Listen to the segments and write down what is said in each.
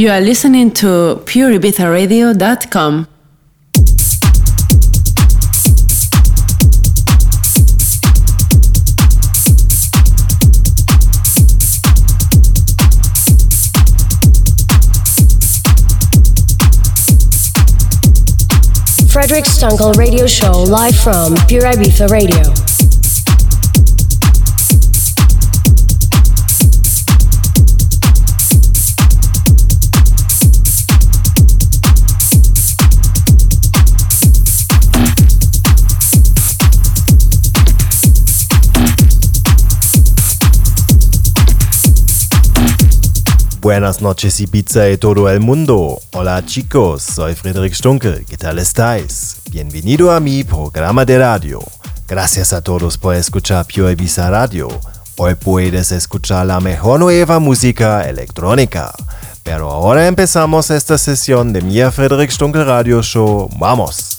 You are listening to pureibizaradio.com. Frederic Stunkel Radio Show live from Pure Ibiza Radio. Buenas noches Ibiza y todo el mundo. Hola chicos, soy Frederick Stunkel. ¿Qué tal estáis? Bienvenido a mi programa de radio. Gracias a todos por escuchar Pure Ibiza Radio. Hoy puedes escuchar la mejor nueva música electrónica. Pero ahora empezamos esta sesión de mi Frederick Stunkel Radio Show. ¡Vamos!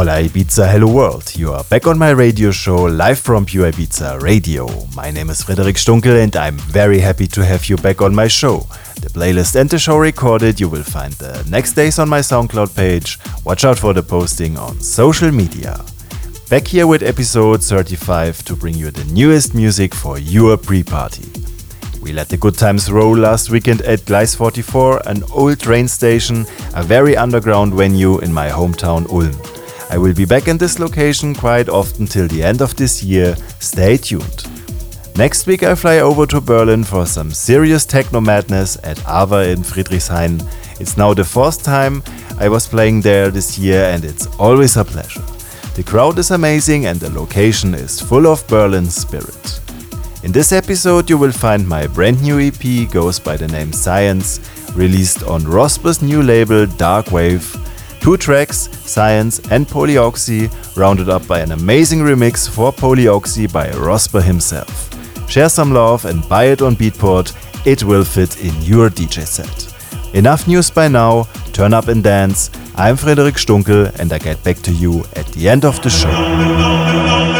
Hola Ibiza, hello world. You are back on my radio show live from Pure Ibiza Radio. My name is Frederic Stunkel and I'm very happy to have you back on my show. The playlist and the show recorded you will find the next days on my SoundCloud page. Watch out for the posting on social media. Back here with episode 35 to bring you the newest music for your pre-party. We let the good times roll last weekend at Gleis 44, an old train station, a very underground venue in my hometown Ulm. I will be back in this location quite often till the end of this year. Stay tuned. Next week I fly over to Berlin for some serious techno madness at Ava in Friedrichshain. It's now the fourth time I was playing there this year and it's always a pleasure. The crowd is amazing and the location is full of Berlin spirit. In this episode, you will find my brand new EP goes by the name Science, released on Rosper's new label Darkwave. Two tracks, Science and Polyoxy, rounded up by an amazing remix for Polyoxy by Rosper himself. Share some love and buy it on Beatport, it will fit in your DJ set. Enough news by now, turn up and dance. I'm Frederic Stunkel and I get back to you at the end of the show.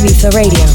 Ibiza Radio.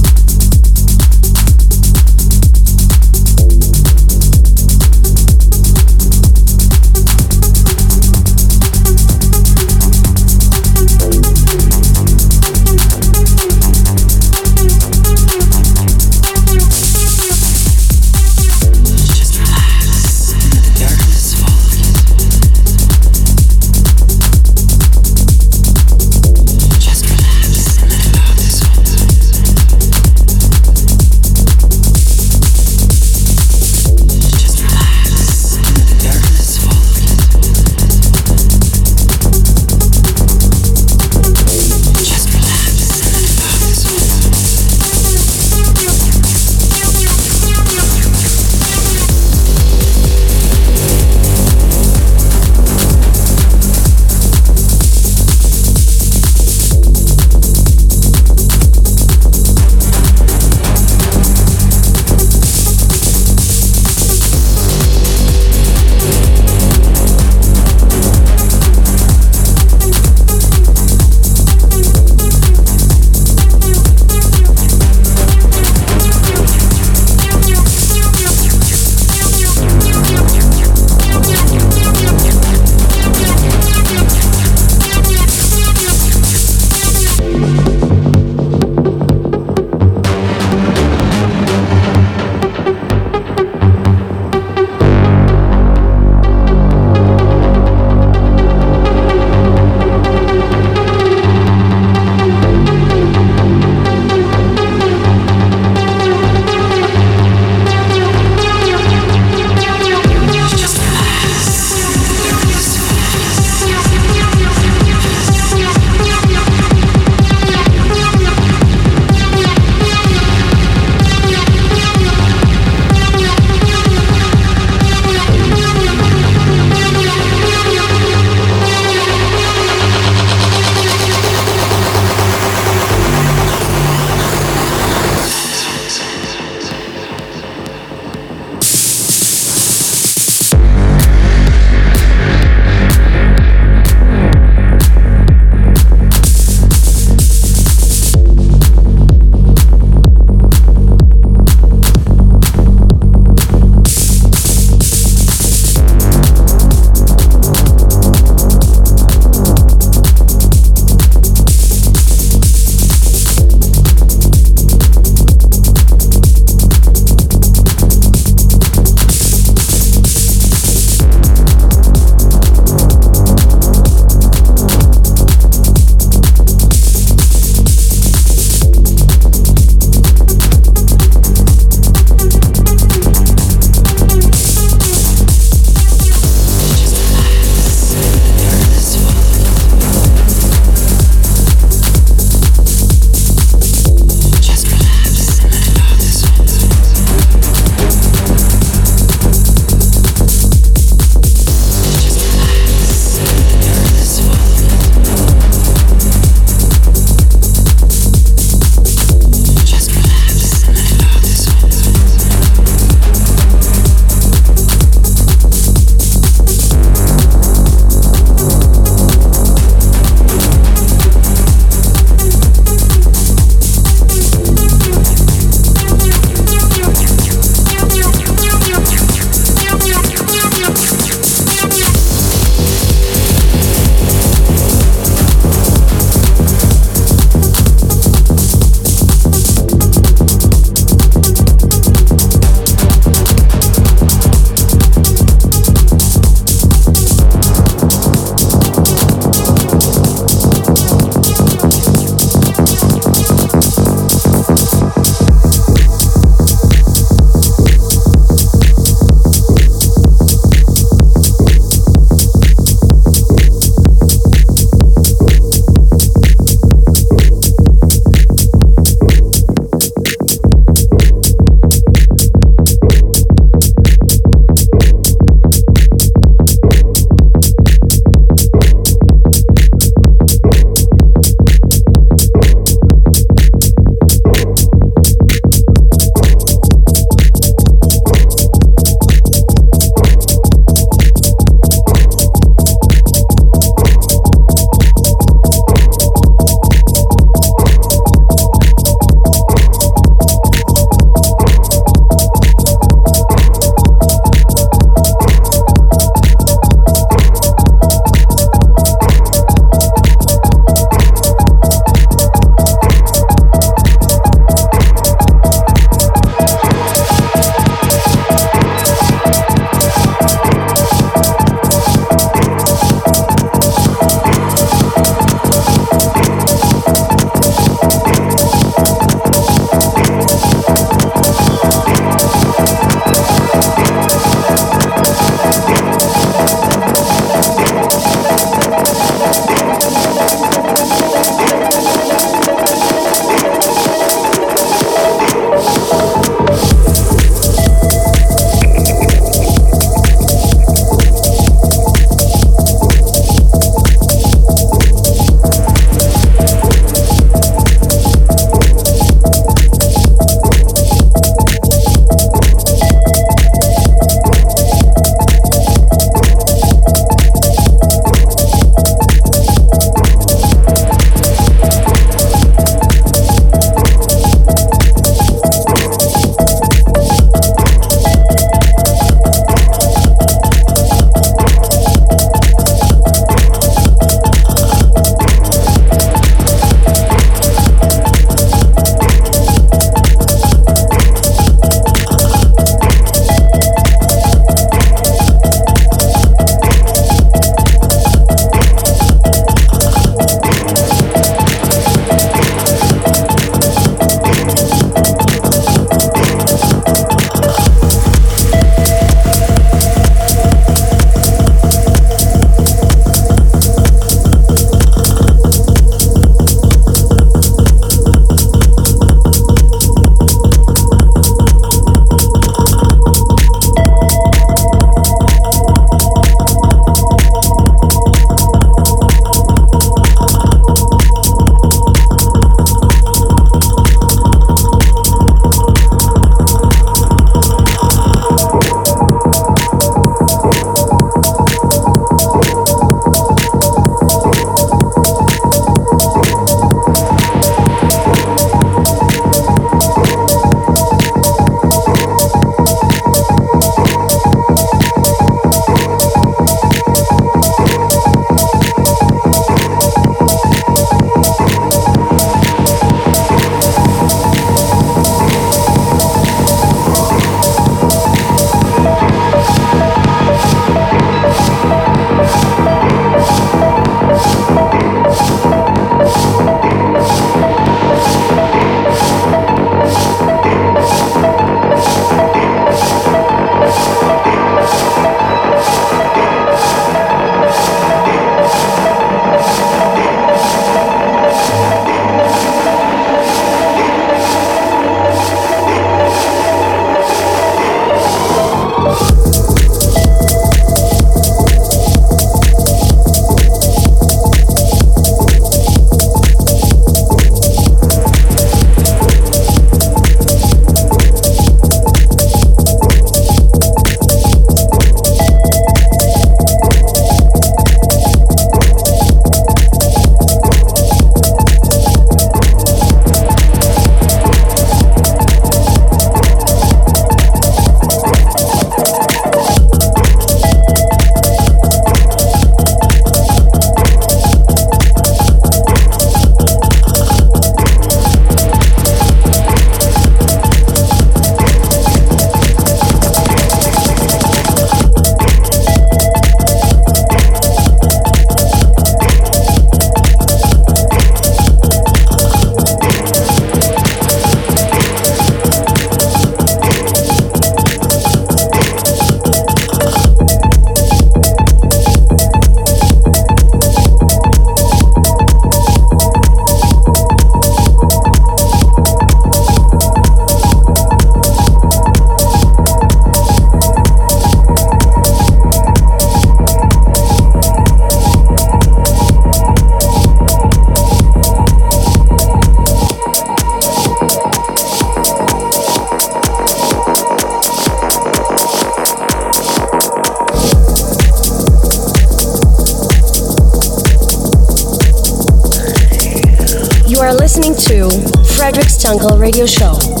Listening to Frederic Stunkel Radio Show.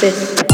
this.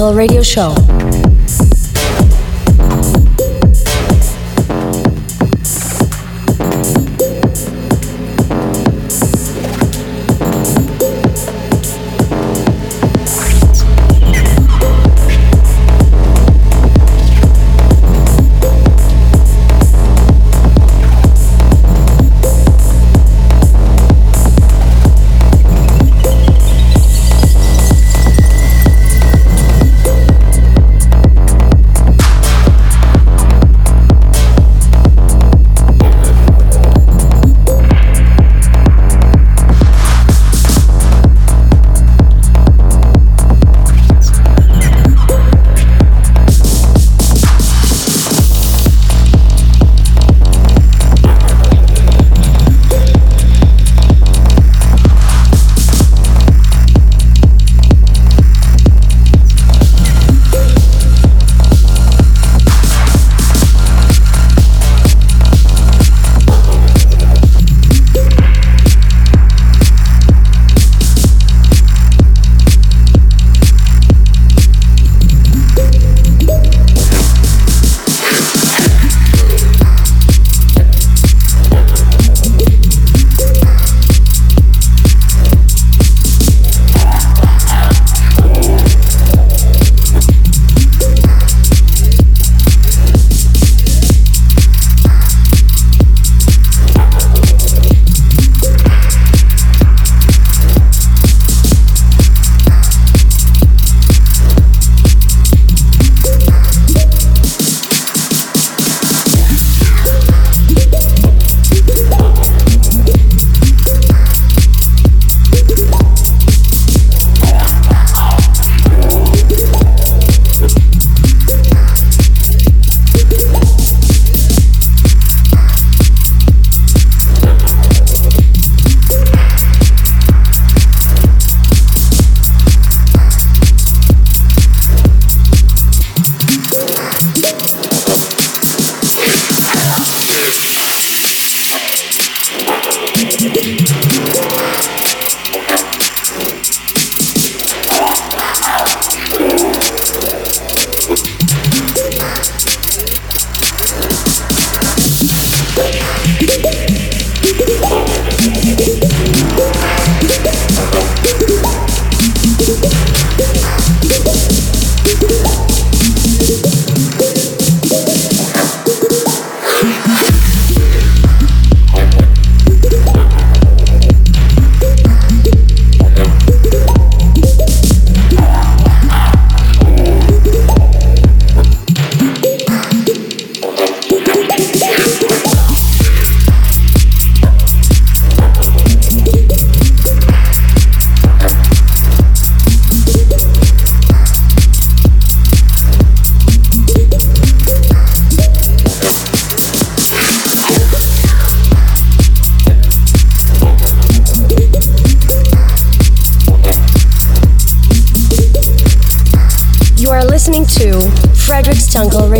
Radio Show.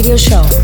Radio Show.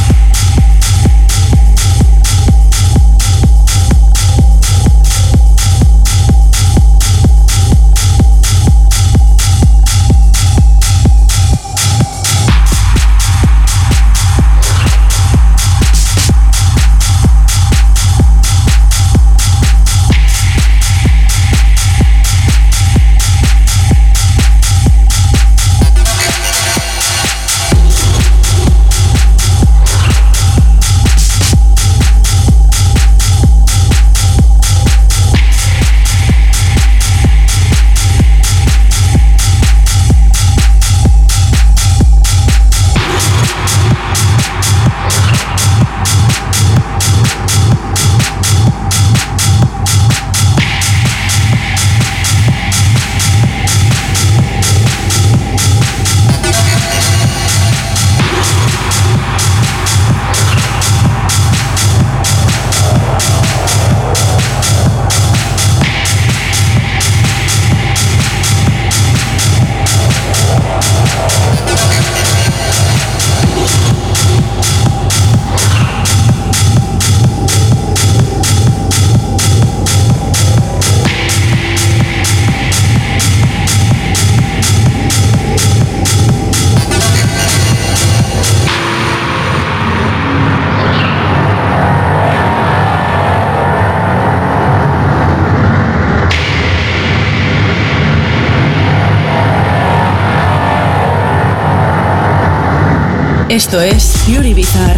Esto es Pure Ibiza.